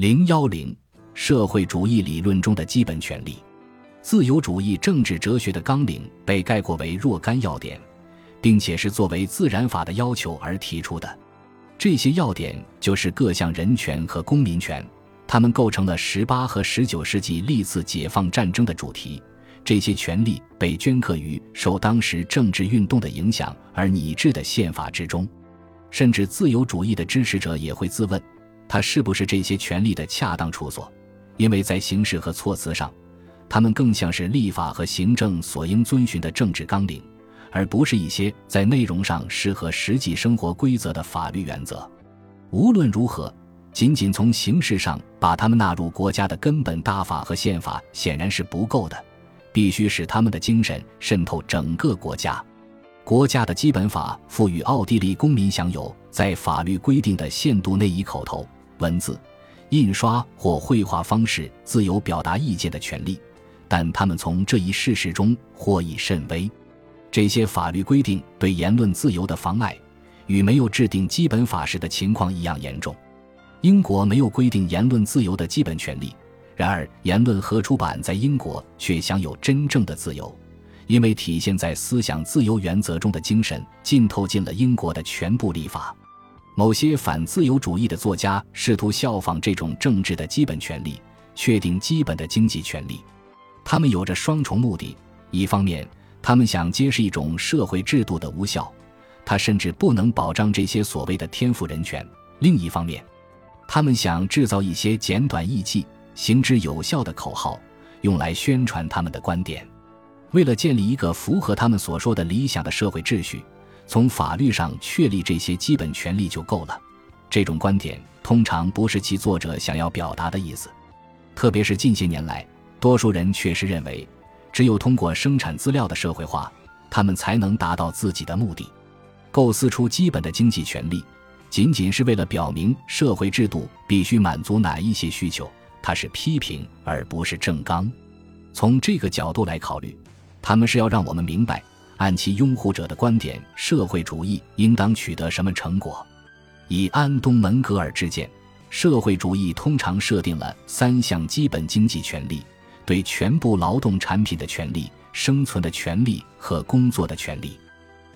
零幺零，社会主义理论中的基本权利，自由主义政治哲学的纲领被概括为若干要点，并且是作为自然法的要求而提出的。这些要点就是各项人权和公民权，它们构成了十八和十九世纪历次解放战争的主题。这些权利被镌刻于受当时政治运动的影响而拟制的宪法之中，甚至自由主义的支持者也会自问。它是不是这些权利的恰当处所？因为在形式和措辞上，它们更像是立法和行政所应遵循的政治纲领，而不是一些在内容上适合实际生活规则的法律原则。无论如何，仅仅从形式上把它们纳入国家的根本大法和宪法显然是不够的，必须使他们的精神渗透整个国家。国家的基本法赋予奥地利公民享有在法律规定的限度内以口头。文字、印刷或绘画方式自由表达意见的权利，但他们从这一事实中获益甚微。这些法律规定对言论自由的妨碍，与没有制定基本法时的情况一样严重。英国没有规定言论自由的基本权利，然而言论和出版在英国却享有真正的自由，因为体现在思想自由原则中的精神浸透进了英国的全部立法。某些反自由主义的作家试图效仿这种政治的基本权利，确定基本的经济权利。他们有着双重目的：一方面，他们想揭示一种社会制度的无效，它甚至不能保障这些所谓的天赋人权；另一方面，他们想制造一些简短易记、行之有效的口号，用来宣传他们的观点。为了建立一个符合他们所说的理想的社会秩序。从法律上确立这些基本权利就够了，这种观点通常不是其作者想要表达的意思。特别是近些年来，多数人确实认为，只有通过生产资料的社会化，他们才能达到自己的目的。构思出基本的经济权利，仅仅是为了表明社会制度必须满足哪一些需求，它是批评而不是正纲。从这个角度来考虑，他们是要让我们明白。按其拥护者的观点，社会主义应当取得什么成果？以安东·门格尔之见，社会主义通常设定了三项基本经济权利：对全部劳动产品的权利、生存的权利和工作的权利。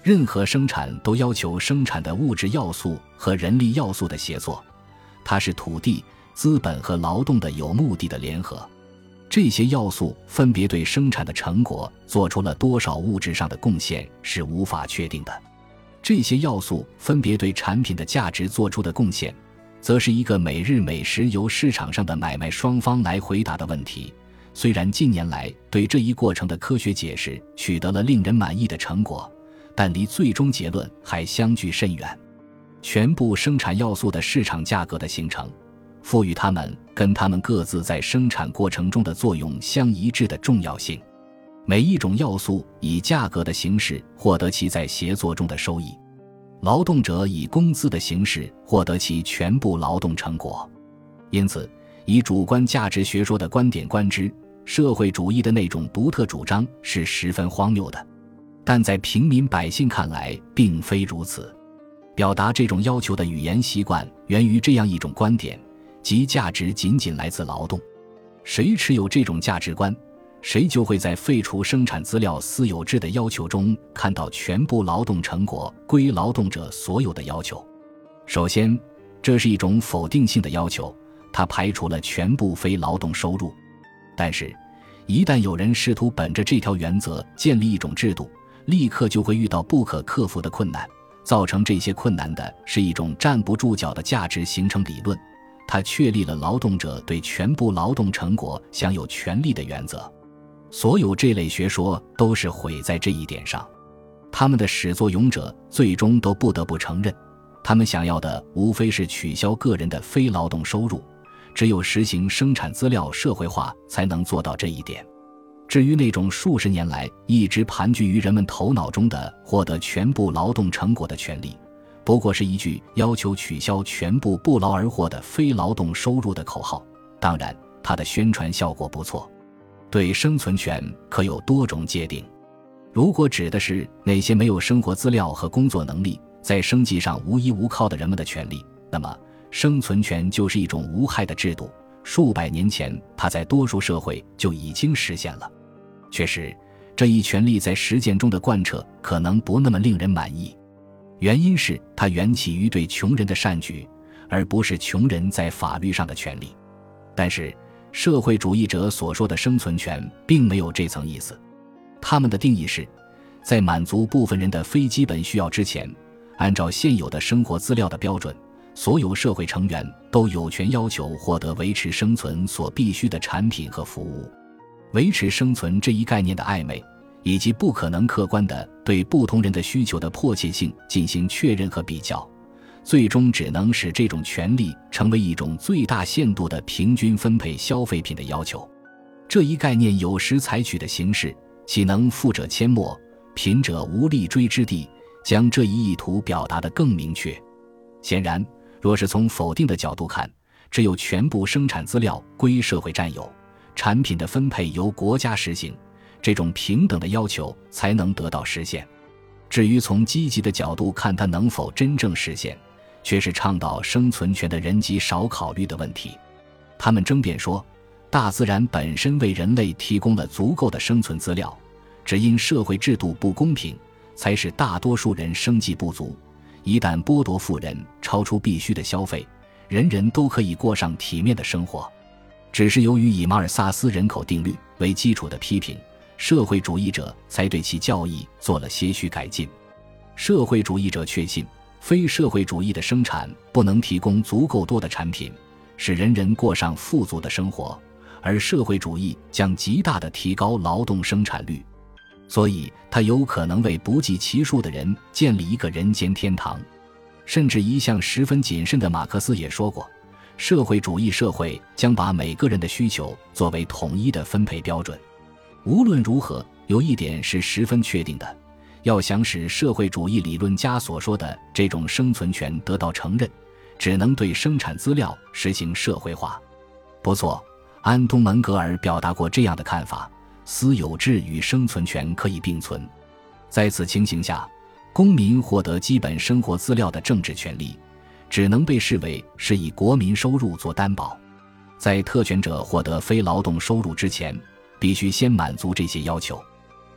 任何生产都要求生产的物质要素和人力要素的协作，它是土地、资本和劳动的有目的的联合。这些要素分别对生产的成果做出了多少物质上的贡献是无法确定的。这些要素分别对产品的价值做出的贡献，则是一个每日每时由市场上的买卖双方来回答的问题。虽然近年来对这一过程的科学解释取得了令人满意的成果，但离最终结论还相距甚远。全部生产要素的市场价格的形成。赋予他们跟他们各自在生产过程中的作用相一致的重要性。每一种要素以价格的形式获得其在协作中的收益，劳动者以工资的形式获得其全部劳动成果。因此，以主观价值学说的观点观之，社会主义的那种独特主张是十分荒谬的。但在平民百姓看来，并非如此。表达这种要求的语言习惯源于这样一种观点。即价值仅仅来自劳动，谁持有这种价值观，谁就会在废除生产资料私有制的要求中看到全部劳动成果归劳动者所有的要求。首先，这是一种否定性的要求，它排除了全部非劳动收入。但是，一旦有人试图本着这条原则建立一种制度，立刻就会遇到不可克服的困难。造成这些困难的是一种站不住脚的价值形成理论。他确立了劳动者对全部劳动成果享有权利的原则，所有这类学说都是毁在这一点上。他们的始作俑者最终都不得不承认，他们想要的无非是取消个人的非劳动收入，只有实行生产资料社会化才能做到这一点。至于那种数十年来一直盘踞于人们头脑中的获得全部劳动成果的权利，不过是一句要求取消全部不劳而获的非劳动收入的口号。当然，它的宣传效果不错。对生存权可有多种界定。如果指的是那些没有生活资料和工作能力，在生计上无依无靠的人们的权利，那么生存权就是一种无害的制度，数百年前它在多数社会就已经实现了。确实，这一权利在实践中的贯彻可能不那么令人满意，原因是它缘起于对穷人的善举，而不是穷人在法律上的权利。但是，社会主义者所说的生存权并没有这层意思，他们的定义是，在满足部分人的非基本需要之前，按照现有的生活资料的标准，所有社会成员都有权要求获得维持生存所必需的产品和服务。维持生存这一概念的暧昧，以及不可能客观的对不同人的需求的迫切性进行确认和比较。最终只能使这种权利成为一种最大限度的平均分配消费品的要求。这一概念有时采取的形式，岂能富者阡陌，贫者无立锥之地，将这一意图表达得更明确。显然，若是从否定的角度看，只有全部生产资料归社会占有，产品的分配由国家实行，这种平等的要求才能得到实现。至于从积极的角度看，它能否真正实现？却是倡导生存权的人极少考虑的问题。他们争辩说，大自然本身为人类提供了足够的生存资料，只因社会制度不公平，才使大多数人生计不足。一旦剥夺富人超出必须的消费，人人都可以过上体面的生活。只是由于以马尔萨斯人口定律为基础的批评，社会主义者才对其教义做了些许改进。社会主义者确信。非社会主义的生产不能提供足够多的产品，使人人过上富足的生活，而社会主义将极大的提高劳动生产率，所以它有可能为不计其数的人建立一个人间天堂。甚至一向十分谨慎的马克思也说过，社会主义社会将把每个人的需求作为统一的分配标准。无论如何，有一点是十分确定的。要想使社会主义理论家所说的这种生存权得到承认，只能对生产资料实行社会化。不错，安东·门格尔表达过这样的看法：私有制与生存权可以并存。在此情形下，公民获得基本生活资料的政治权利，只能被视为是以国民收入做担保。在特权者获得非劳动收入之前，必须先满足这些要求。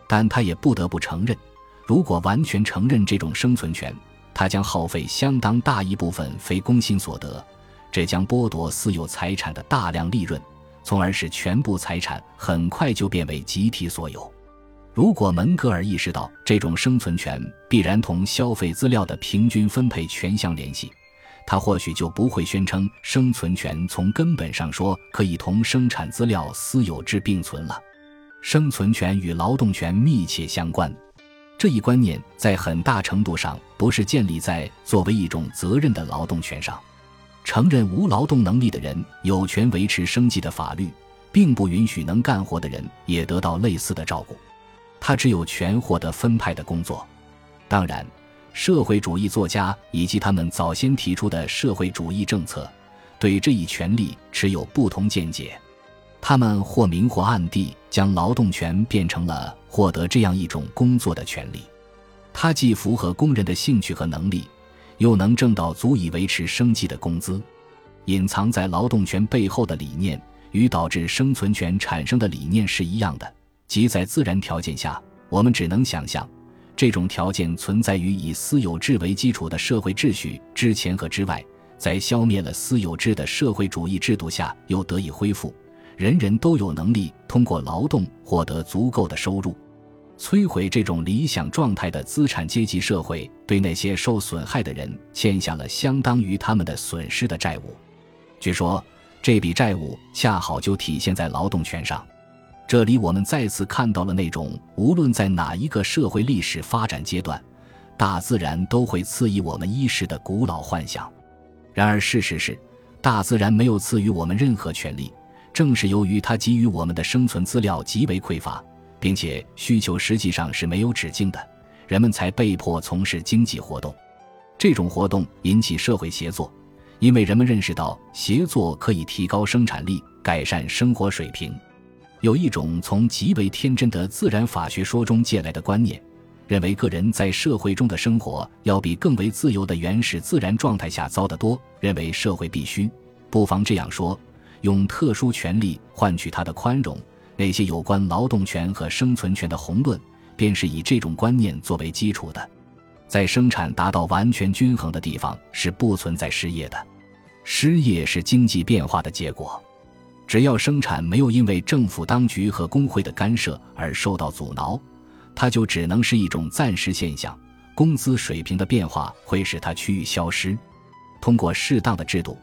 但他也不得不承认。如果完全承认这种生存权，它将耗费相当大一部分非工薪所得，这将剥夺私有财产的大量利润，从而使全部财产很快就变为集体所有。如果门格尔意识到这种生存权必然同消费资料的平均分配权相联系，他或许就不会宣称生存权从根本上说可以同生产资料私有制并存了。生存权与劳动权密切相关。这一观念在很大程度上不是建立在作为一种责任的劳动权上。承认无劳动能力的人有权维持生计的法律，并不允许能干活的人也得到类似的照顾。他只有权获得分派的工作。当然，社会主义作家以及他们早先提出的社会主义政策，对这一权利持有不同见解。他们或明或暗地将劳动权变成了获得这样一种工作的权利，它既符合工人的兴趣和能力，又能挣到足以维持生计的工资。隐藏在劳动权背后的理念与导致生存权产生的理念是一样的，即在自然条件下，我们只能想象，这种条件存在于以私有制为基础的社会秩序之前和之外，在消灭了私有制的社会主义制度下又得以恢复。人人都有能力通过劳动获得足够的收入，摧毁这种理想状态的资产阶级社会，对那些受损害的人欠下了相当于他们的损失的债务。据说这笔债务恰好就体现在劳动权上。这里我们再次看到了那种无论在哪一个社会历史发展阶段，大自然都会赐予我们衣食的古老幻想。然而事实是，大自然没有赐予我们任何权利。正是由于它给予我们的生存资料极为匮乏，并且需求实际上是没有止境的，人们才被迫从事经济活动。这种活动引起社会协作，因为人们认识到协作可以提高生产力、改善生活水平。有一种从极为天真的自然法学说中借来的观念，认为个人在社会中的生活要比更为自由的原始自然状态下糟得多，认为社会必须，不妨这样说，用特殊权利换取他的宽容。那些有关劳动权和生存权的宏论，便是以这种观念作为基础的。在生产达到完全均衡的地方，是不存在失业的。失业是经济变化的结果。只要生产没有因为政府当局和工会的干涉而受到阻挠，它就只能是一种暂时现象。工资水平的变化会使它趋于消失。通过适当的制度，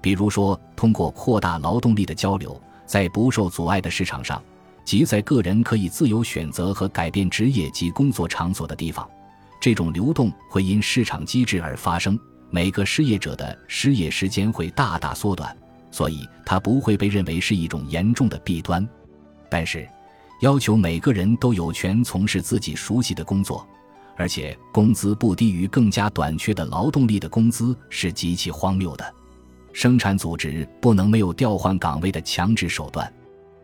比如说通过扩大劳动力的交流，在不受阻碍的市场上，即在个人可以自由选择和改变职业及工作场所的地方，这种流动会因市场机制而发生。每个失业者的失业时间会大大缩短。所以，它不会被认为是一种严重的弊端。但是，要求每个人都有权从事自己熟悉的工作，而且工资不低于更加短缺的劳动力的工资，是极其荒谬的。生产组织不能没有调换岗位的强制手段。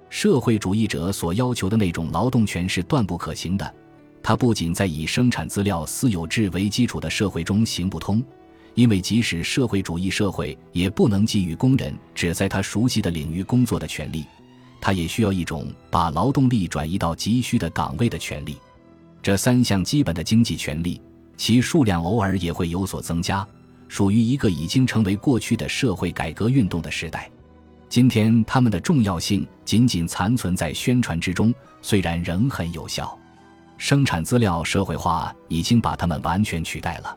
社会主义者所要求的那种劳动权是断不可行的。它不仅在以生产资料私有制为基础的社会中行不通。因为即使社会主义社会也不能给予工人只在他熟悉的领域工作的权利，他也需要一种把劳动力转移到急需的岗位的权利。这三项基本的经济权利，其数量偶尔也会有所增加，属于一个已经成为过去的社会改革运动的时代。今天，他们的重要性仅仅残存在宣传之中，虽然仍很有效。生产资料社会化已经把他们完全取代了。